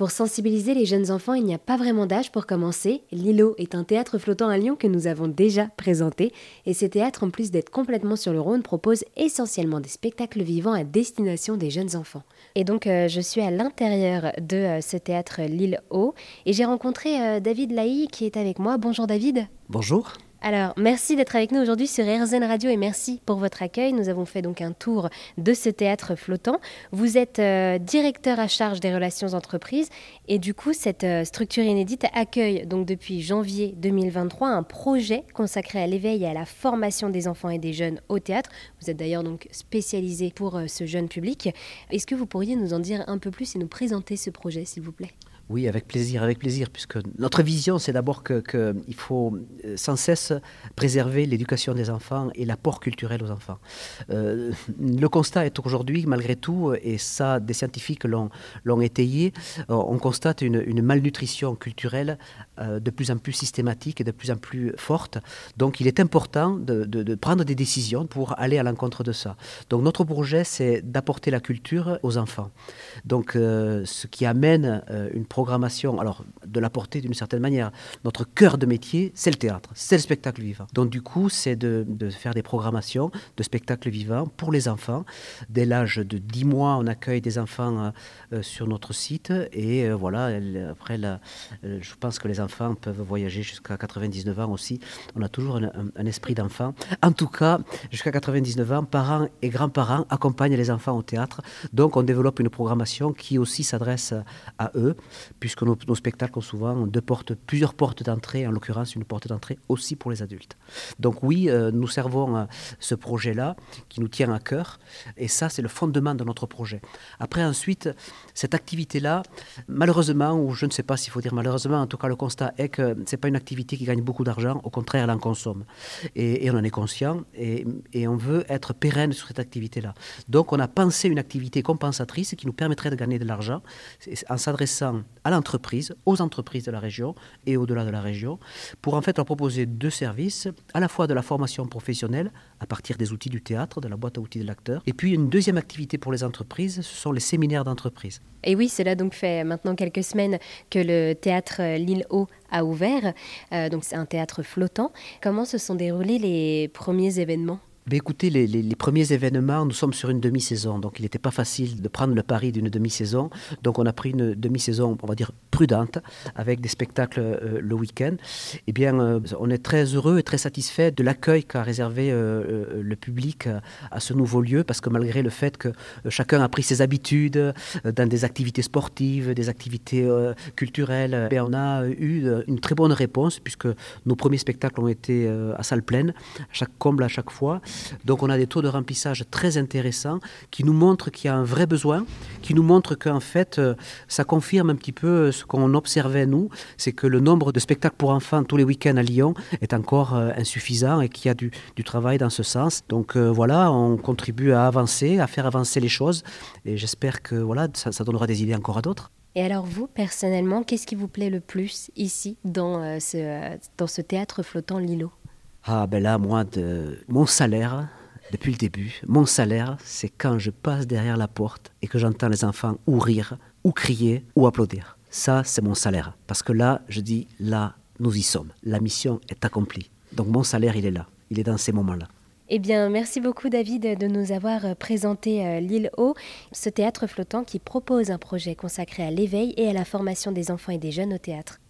Pour sensibiliser les jeunes enfants, il n'y a pas vraiment d'âge pour commencer. Lilo est un théâtre flottant à Lyon que nous avons déjà présenté. Et ce théâtre, en plus d'être complètement sur le Rhône, propose essentiellement des spectacles vivants à destination des jeunes enfants. Et donc, euh, je suis à l'intérieur de euh, ce théâtre Lille Haut et j'ai rencontré euh, David Laï qui est avec moi. Bonjour David. Bonjour. Alors, merci d'être avec nous aujourd'hui sur RZN Radio et merci pour votre accueil. Nous avons fait donc un tour de ce théâtre flottant. Vous êtes euh, directeur à charge des relations entreprises et du coup, cette euh, structure inédite accueille donc depuis janvier 2023 un projet consacré à l'éveil et à la formation des enfants et des jeunes au théâtre. Vous êtes d'ailleurs donc spécialisé pour euh, ce jeune public. Est-ce que vous pourriez nous en dire un peu plus et nous présenter ce projet, s'il vous plaît? Oui, avec plaisir, avec plaisir, puisque notre vision, c'est d'abord qu'il que faut euh, sans cesse préserver l'éducation des enfants et l'apport culturel aux enfants. Euh, le constat est aujourd'hui, malgré tout, et ça, des scientifiques l'ont étayé, euh, on constate une, une malnutrition culturelle de plus en plus systématique et de plus en plus forte. Donc, il est important de, prendre des décisions pour aller à l'encontre de ça. Donc, notre projet, c'est d'apporter la culture aux enfants. Donc, ce qui amène une programmation, alors de la porter d'une certaine manière. Notre cœur de métier, c'est le théâtre, c'est le spectacle vivant. Donc du coup, c'est de, faire des programmations de spectacles vivants pour les enfants. Dès l'âge de 10 mois, on accueille des enfants euh, euh, sur notre site et euh, voilà, après, je pense que les enfants peuvent voyager jusqu'à 99 ans aussi. On a toujours un, un esprit d'enfant. En tout cas, jusqu'à 99 ans, parents et grands-parents accompagnent les enfants au théâtre. Donc on développe une programmation qui aussi s'adresse à eux puisque nos, spectacles ont souvent deux portes, plusieurs portes d'entrée, en l'occurrence une porte d'entrée aussi pour les adultes. Donc oui, euh, nous servons à ce projet-là qui nous tient à cœur, et ça c'est le fondement de notre projet. Après ensuite, cette activité-là, malheureusement, ou je ne sais pas s'il faut dire malheureusement, en tout cas le constat est que ce n'est pas une activité qui gagne beaucoup d'argent, au contraire elle en consomme. Et, on en est conscient, et on veut être pérenne sur cette activité-là. Donc on a pensé une activité compensatrice qui nous permettrait de gagner de l'argent en s'adressant à l'entreprise, aux entreprises de la région et au-delà de la région, pour en fait leur proposer deux services, à la fois de la formation professionnelle à partir des outils du théâtre, de la boîte à outils de l'acteur, et puis une deuxième activité pour les entreprises, ce sont les séminaires d'entreprise. Et oui, cela donc fait maintenant quelques semaines que le théâtre Lille Haut a ouvert, euh, donc c'est un théâtre flottant. Comment se sont déroulés les premiers événements? Ben, écoutez, les, premiers événements, nous sommes sur une demi-saison, donc il n'était pas facile de prendre le pari d'une demi-saison. Donc on a pris une demi-saison, on va dire prudente, avec des spectacles euh, le week-end. Eh bien, euh, on est très heureux et très satisfait de l'accueil qu'a réservé euh, le public à ce nouveau lieu, parce que malgré le fait que chacun a pris ses habitudes dans des activités sportives, des activités culturelles, ben, on a eu une très bonne réponse, puisque nos premiers spectacles ont été à salle pleine, chaque comble à chaque fois. Donc on a des taux de remplissage très intéressants qui nous montrent qu'il y a un vrai besoin, qui nous montrent qu'en fait ça confirme un petit peu ce qu'on observait nous, c'est que le nombre de spectacles pour enfants tous les week-ends à Lyon est encore euh, insuffisant et qu'il y a du, travail dans ce sens. Donc voilà, on contribue à avancer, à faire avancer les choses et j'espère que voilà, ça, donnera des idées encore à d'autres. Et alors vous, personnellement, qu'est-ce qui vous plaît le plus ici, dans, ce, dans ce théâtre flottant Lilo? Ah ben là, moi, de, mon salaire, depuis le début, mon salaire, c'est quand je passe derrière la porte et que j'entends les enfants ou rire, ou crier, ou applaudir. Ça, c'est mon salaire. Parce que là, je dis, là, nous y sommes. La mission est accomplie. Donc mon salaire, il est là. Il est dans ces moments-là. Eh bien, merci beaucoup David de nous avoir présenté euh, l'île Haut, ce théâtre flottant qui propose un projet consacré à l'éveil et à la formation des enfants et des jeunes au théâtre.